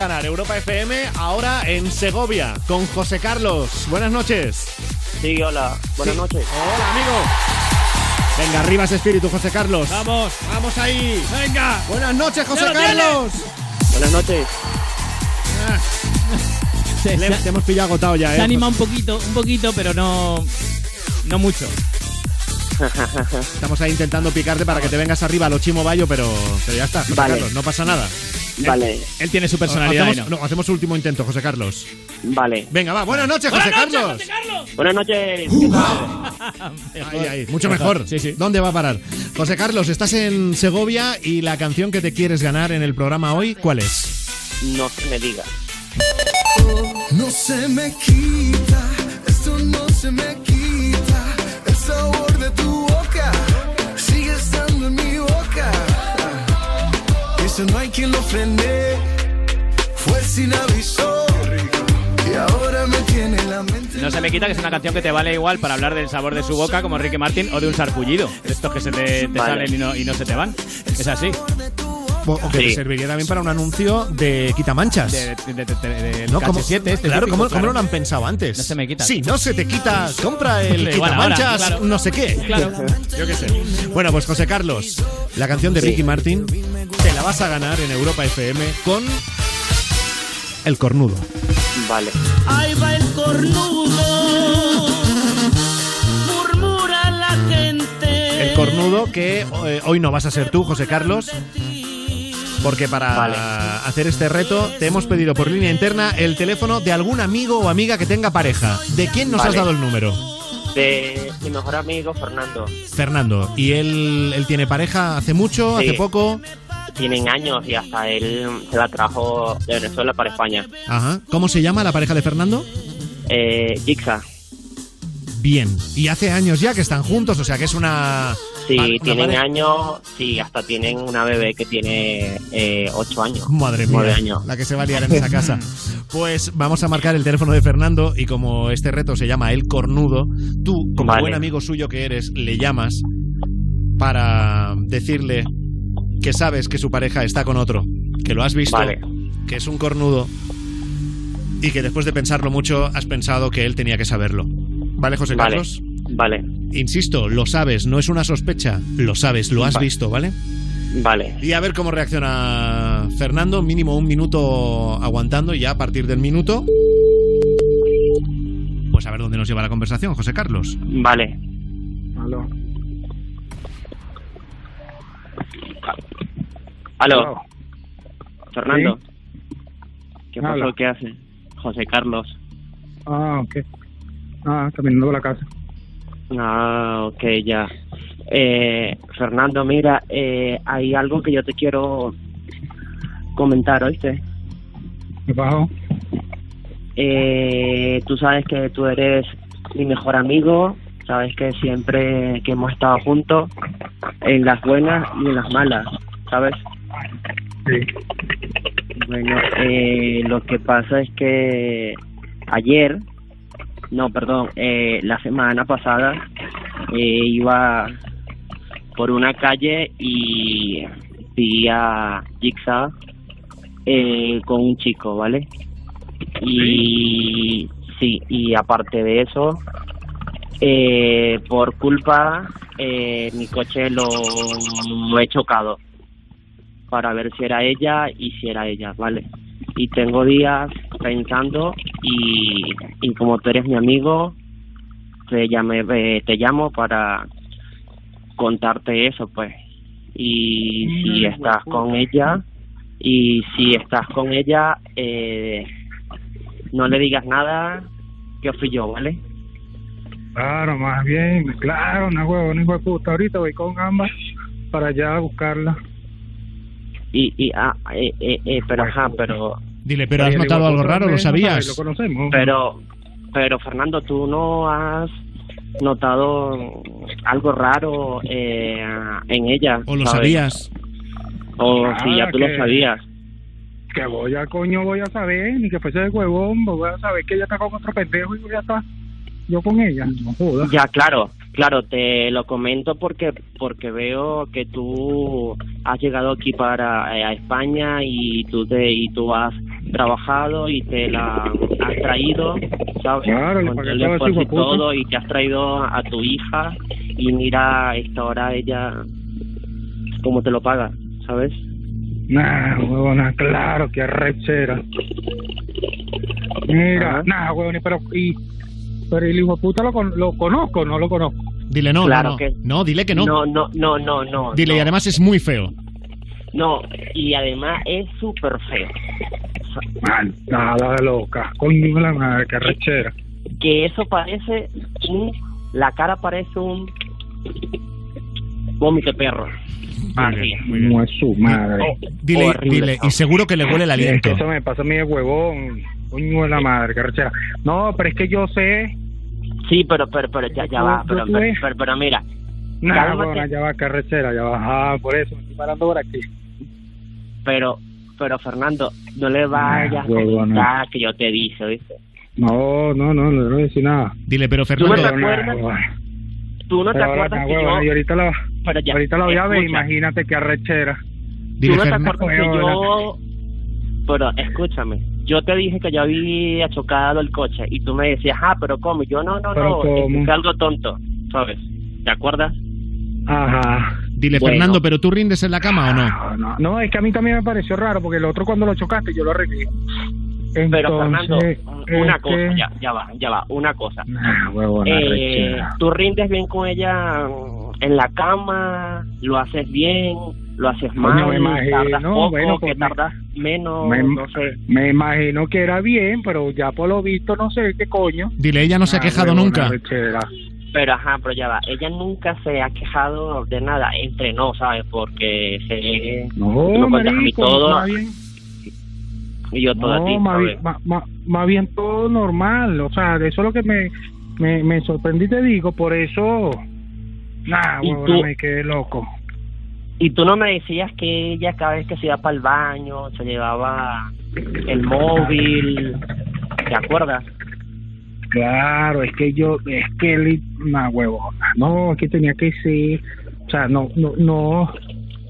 ganar Europa FM ahora en Segovia con José Carlos. Buenas noches. Sí, hola. Buenas Sí. noches. Hola, amigo. Venga, arriba ese espíritu, José Carlos. Vamos. Vamos ahí. Venga. Buenas noches, José. Carlos. Buenas noches. Se, Le- se- te hemos pillado agotado ya, se ¿eh? anima un poquito, un poquito, pero no, no mucho. Estamos ahí intentando picarte para que te vengas arriba a lo chimo bayo, pero, pero ya está, José Vale. Carlos, no pasa nada. Vale, Él tiene su personalidad. Hacemos, no. no, hacemos último intento, José Carlos. vale. Venga, va. Buenas noches, José Carlos. Buenas noches. Mucho mejor. Sí, sí. ¿Dónde va a parar? José Carlos, estás en Segovia y la canción que te quieres ganar en el programa hoy, ¿cuál es? No se me diga. No se me quita, esto no se me quita. El sabor de tu boca sigue estando en mi boca. Eso no hay quien lo frene. Fue sin aviso. Y ahora me tiene la mente. No se me quita que es una canción que te vale igual para hablar del sabor de su boca como Ricky Martin o de un sarpullido. De estos que se te, te Vale. salen y no, y no se te van. Es así. O, que Sí. te serviría también para un anuncio de quitamanchas. De, de, de, de- de- ¿No? ¿Cómo, 7 este claro, típico, ¿cómo, claro. no lo han pensado antes? No se me quita. Sí, no se te quita. Compra el quitamanchas, claro. no sé qué. Claro. Yo qué sé. Bueno, pues José Carlos, la canción de Ricky Martin la vas a ganar en Europa FM con El Cornudo. Vale. Ahí va el cornudo, murmura la gente. El Cornudo que eh, hoy no vas a ser tú, José Carlos. Porque para Vale. hacer este reto te hemos pedido por línea interna el teléfono de algún amigo o amiga que tenga pareja. ¿De quién nos has dado el número? De mi mejor amigo, Fernando. Fernando. ¿Y él, él tiene pareja hace mucho, Sí. hace poco? Tienen años y hasta él se la trajo de Venezuela para España. Ajá. ¿Cómo se llama la pareja de Fernando? Eh, Jixa. Bien. Y hace años ya que están juntos, o sea que es una... Sí, una tienen pareja- años. Sí, hasta tienen una bebé que tiene eh, ocho años. Madre mía, años. la que se va a liar en esa casa. Pues vamos a marcar el teléfono de Fernando y como este reto se llama El Cornudo, tú, como Vale. buen amigo suyo que eres, le llamas para decirle que sabes que su pareja está con otro, que lo has visto, Vale. que es un cornudo y que después de pensarlo mucho has pensado que él tenía que saberlo. ¿Vale, José Vale. Carlos? Vale. Insisto, lo sabes, no es una sospecha, lo sabes, lo has Vale. visto, ¿vale? Vale. Y a ver cómo reacciona Fernando. Mínimo un minuto aguantando y ya a partir del minuto. Pues a ver dónde nos lleva la conversación, José Carlos. Vale. Aló. Aló. Fernando. Sí. ¿Qué pasó? Habla. ¿Qué hace? José Carlos. Ah, ok. Ah, caminando por la casa. Ah, ok, ya. Eh, Fernando, mira, eh, hay algo que yo te quiero comentar, ¿oíste? ¿Qué pasó? Eh, tú sabes que tú eres mi mejor amigo, sabes que siempre que hemos estado juntos, en las buenas y en las malas, ¿sabes? Sí. Bueno, eh, lo que pasa es que ayer, no, perdón, eh, la semana pasada eh, iba por una calle y vi a Jigsaw eh, con un chico, ¿vale? Y sí, y aparte de eso, eh, por culpa, eh, mi coche lo, lo he chocado para ver si era ella y si era ella, ¿vale? Y tengo días pensando y, y como tú eres mi amigo, te llamé, eh, te llamo para contarte eso, pues. Y si estás con ella, y si estás con ella, eh, no le digas nada, que fui yo, ¿vale? Claro, más bien. Claro, una huevo, una hijo de puta. Ahorita voy con ambas para allá a buscarla. Y, y ah, eh, eh, eh, pero ajá, pero Dile, pero has notado algo raro, ¿lo sabes, Lo sabías? conocemos. Pero, pero Fernando, ¿tú no has notado algo raro eh, en ella? ¿O lo ¿sabes? sabías? O si ya Ah, tú lo sabías. Que voy a coño, voy a saber. Ni que fuese de huevón. Voy a saber que ella está con otro pendejo y voy a estar yo con ella. No jodas. Ya, claro, claro, te lo comento porque porque veo que tú has llegado aquí para eh, a España y tú te y tú has trabajado y te la has traído, ¿sabes? Claro, le Con el esfuerzo y todo y te has traído a tu hija y mira, a esta hora ella cómo te lo paga, ¿sabes? Nah, huevona, claro, que arrechera. Mira, Ajá. nah, huevón, pero, y, pero el hijo puta lo, con- lo conozco, no lo conozco. Dile no, Claro no, no. que- No, dile que no. No, no, no, no, no. Dile, y además es muy feo. No, y además es súper feo. Nada de loca, coño la madre, que arrechera. Que eso parece un... La cara parece un... Vómito de perro. Bien. No es su madre. Dile, Horrible, dile, y seguro que le huele el Es que aliento. eso me pasa a mí de huevón, coño de la madre, que arrechera. No, pero es que yo sé, Sí, pero, pero, pero, ya, ya va, Yo- pero, yo pero, pero, pero mira, nah, huevona, ya va, que arrechera, ya va, ah, por eso me estoy parando por aquí. pero, pero Fernando, no le vayas a huevona. comentar que yo te dije, ¿viste? No, no, no, no le voy a decir nada. Dile, pero ¿Tú Fernando, me Pero nada, acuerdas? Tú no te acuerdas que huevona, y yo... ahorita la, Pero ya, ahorita la voy a ver, imagínate que arrechera. dile ¿Tú no te acuerdas que yo... Pero escúchame, yo te dije que yo había chocado el coche y tú me decías, ah, pero ¿cómo? Yo no, no, ¿Pero no, es algo tonto, ¿sabes? ¿Te acuerdas? Ajá. Dile, Bueno. Fernando, pero tú rindes en la cama o no? No, no, no, es que a mí también me pareció raro porque el otro cuando lo chocaste yo lo arreglé. Pero Fernando, Entonces, una este- cosa, ya, ya va, ya va, una cosa. Nah, huevona, Eh, tú rindes bien con ella mm, en la cama, lo haces bien, lo haces mal, imagino, tardas poco, bueno, que pues me- tardas menos, me- no sé. Me imagino que era bien, pero ya por lo visto no sé qué coño. Dile, ella no se ha Ah, quejado nunca. Pero ajá, pero ya va, ella nunca se ha quejado de nada, entre no, ¿sabes? Porque se... No, a mí marico, todo más bien, y yo todo a ti, no, más bien, más todo normal. O sea, de eso es lo que me, me, me sorprendí, te digo, por eso. Nah, ¿Y huevona, tú? me quedé loco. Y tú no me decías que ella cada vez que se iba para el baño se llevaba el móvil, ¿te acuerdas? Claro, es que yo, es que él, nah, huevona, no, es que tenía que ser, o sea, no, no, no,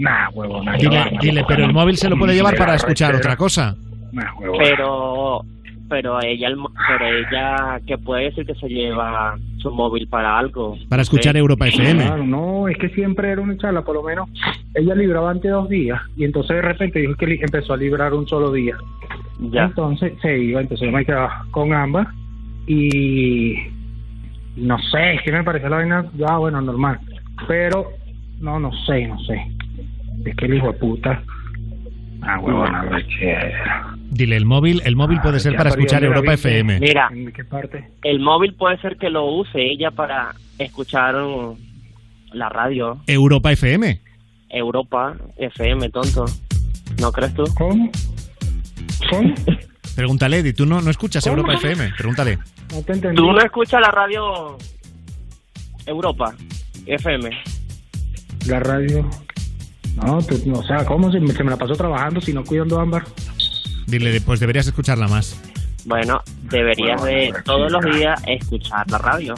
nah, huevona. Dile, no, dile, pero el móvil se lo puede llevar para escuchar otra cosa. Nah, huevona. pero pero ella pero ella que puede decir que se lleva su móvil para algo Para escuchar Europa FM. Claro, no, es que siempre era una charla, por lo menos ella libraba antes dos días y entonces de repente dijo que empezó a librar un solo día. ya Entonces se iba, entonces yo me quedaba con ambas y no sé, es que me parece la vaina, ya bueno, normal. Pero no, no sé, no sé. Es que el hijo de puta. Ah, huevona. Dile, el móvil, el móvil puede ser para escuchar Europa. FM. mira ¿En qué parte? el móvil puede ser que lo use ella para escuchar um, la radio Europa FM. Europa FM tonto ¿no crees tú? ¿Cómo? ¿Cómo? Pregúntale, Eddie, ¿tú no, no escuchas ¿Cómo? Europa FM? Pregúntale. No te entendí. ¿tú no escuchas la radio Europa FM? La radio. No, tú, o sea, ¿cómo se me, se me la pasó trabajando si no cuidando a Ámbar? Dile, pues deberías escucharla más. bueno deberías Bueno, de bueno, todos los días escuchar la radio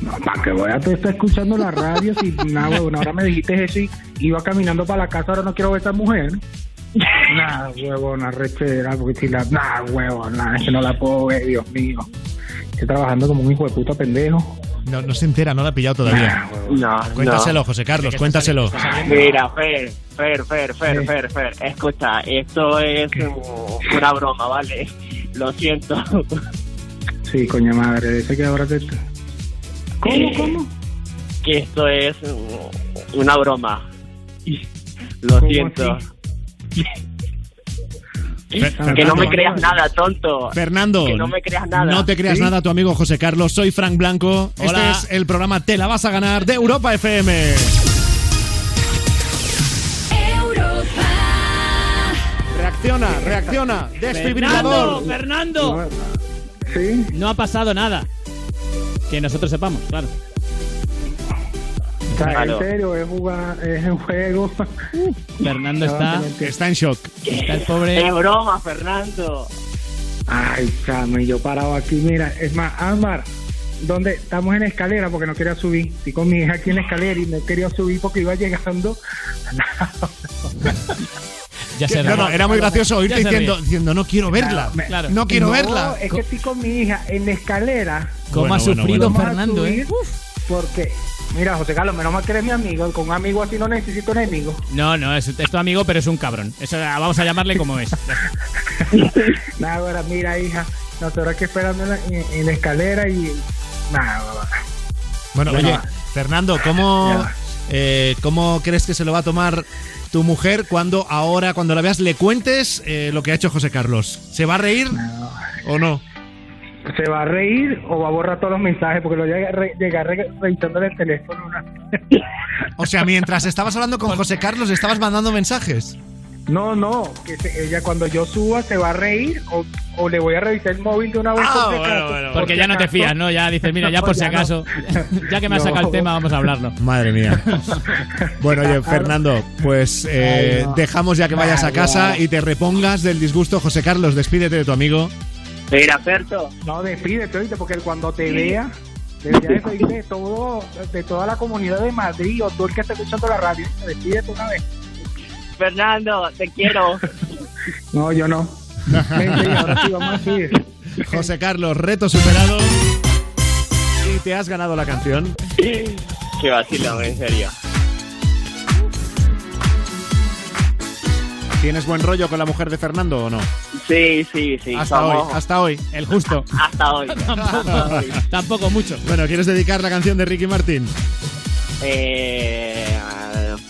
No, para que voy a estar escuchando la radio si nada, huevón, ahora me dijiste eso y iba caminando para la casa, ahora no quiero ver a esa mujer. Nada, huevona, rechera, porque si la. Nada, huevona, es que no la puedo ver, Dios mío. Estoy trabajando como un hijo de puta pendejo. No, no se entera, no la ha pillado todavía. No Cuéntaselo, José Carlos, cuéntaselo. Mira, Fer, Fer, Fer, Fer. Fer, Fer, escucha, esto es una broma, ¿vale? Lo siento. Sí, coña madre, dice que ahora te. ¿Cómo, Eh, cómo? Que esto es una broma. Lo ¿Cómo siento. así? Fer- Que no me creas nada, tonto. Fernando, Que no me creas nada. no te creas ¿Sí? nada, tu amigo José Carlos. Soy Frank Blanco. Hola. Este es el programa Te la vas a ganar de Europa FM. Reacciona, reacciona. Fernando. Fernando. Sí, No ha pasado nada. Que nosotros sepamos, claro. O sea, Claro. en serio, es, jugar, es un juego. Fernando está, Está en shock. está el pobre. Es broma, Fernando. Ay, chamo, y yo parado aquí, mira, es más, Ámbar, donde estamos en la escalera porque no quería subir. Estoy con mi hija aquí en la escalera y no quería subir porque iba llegando. Ya se No, no, era muy gracioso oírte diciendo, diciendo, no quiero verla. Claro. No quiero No, verla. Es que estoy con mi hija en la escalera. ¿Cómo Bueno, ha sufrido Fernando, eh? subir Porque, mira, José Carlos, menos mal que eres mi amigo. Con un amigo así no necesito enemigos. No, no, es, es tu amigo, pero es un cabrón. Eso, vamos a llamarle como es. Nada, ahora, mira, hija, nosotros aquí esperando en en- la escalera y. Nada, va, va. Bueno, Ya oye, va. Fernando, ¿cómo, eh, ¿cómo crees que se lo va a tomar tu mujer cuando ahora, cuando la veas, le cuentes eh, lo que ha hecho José Carlos? ¿Se va a reír o no? ¿Se va a reír o va a borrar todos los mensajes? Porque lo llega, re, llega re- revisándole el teléfono. una- O sea, mientras estabas hablando con José Carlos, estabas mandando mensajes. No, no, que se- ella cuando yo suba se va a reír o, o le voy a revisar el móvil de una vez. Ah, por bueno, bueno. Porque si ya no te fías, ¿no? Ya dices, mira, ya por si acaso, ya que me has No. sacado el tema, vamos a hablarlo. Madre mía. Bueno, oye, Fernando, pues eh, dejamos ya que vayas a casa y te repongas del disgusto. José Carlos, despídete de tu amigo. Mira, Ferto, No, despídete, ¿oíste? Porque cuando te vea, debería despedirte de, todo, de toda la comunidad de Madrid o todo el que está escuchando la radio. Despídete una vez. Fernando, te quiero. No, yo no. Vente, ahora sí vamos a seguir. José Carlos, reto superado. Y te has ganado la canción. Qué vacilón, en serio. ¿Tienes buen rollo con la mujer de Fernando o no? Sí, sí, sí. Hasta somos- hoy, hasta hoy. El justo. hasta hoy. Tampoco, tampoco mucho. Bueno, ¿quieres dedicar la canción de Ricky Martin? Eh,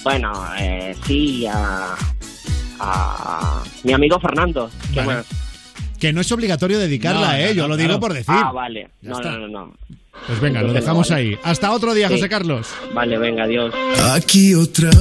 bueno, eh, sí, a, a mi amigo Fernando. ¿Qué Vale. más? Que no es obligatorio dedicarla, No, ¿eh? no, Yo no, lo digo claro. por decir. Ah, vale. No, está. no, no, no. Pues venga, lo dejamos vale. ahí. Hasta otro día, Sí. José Carlos. Vale, venga, adiós. Aquí otra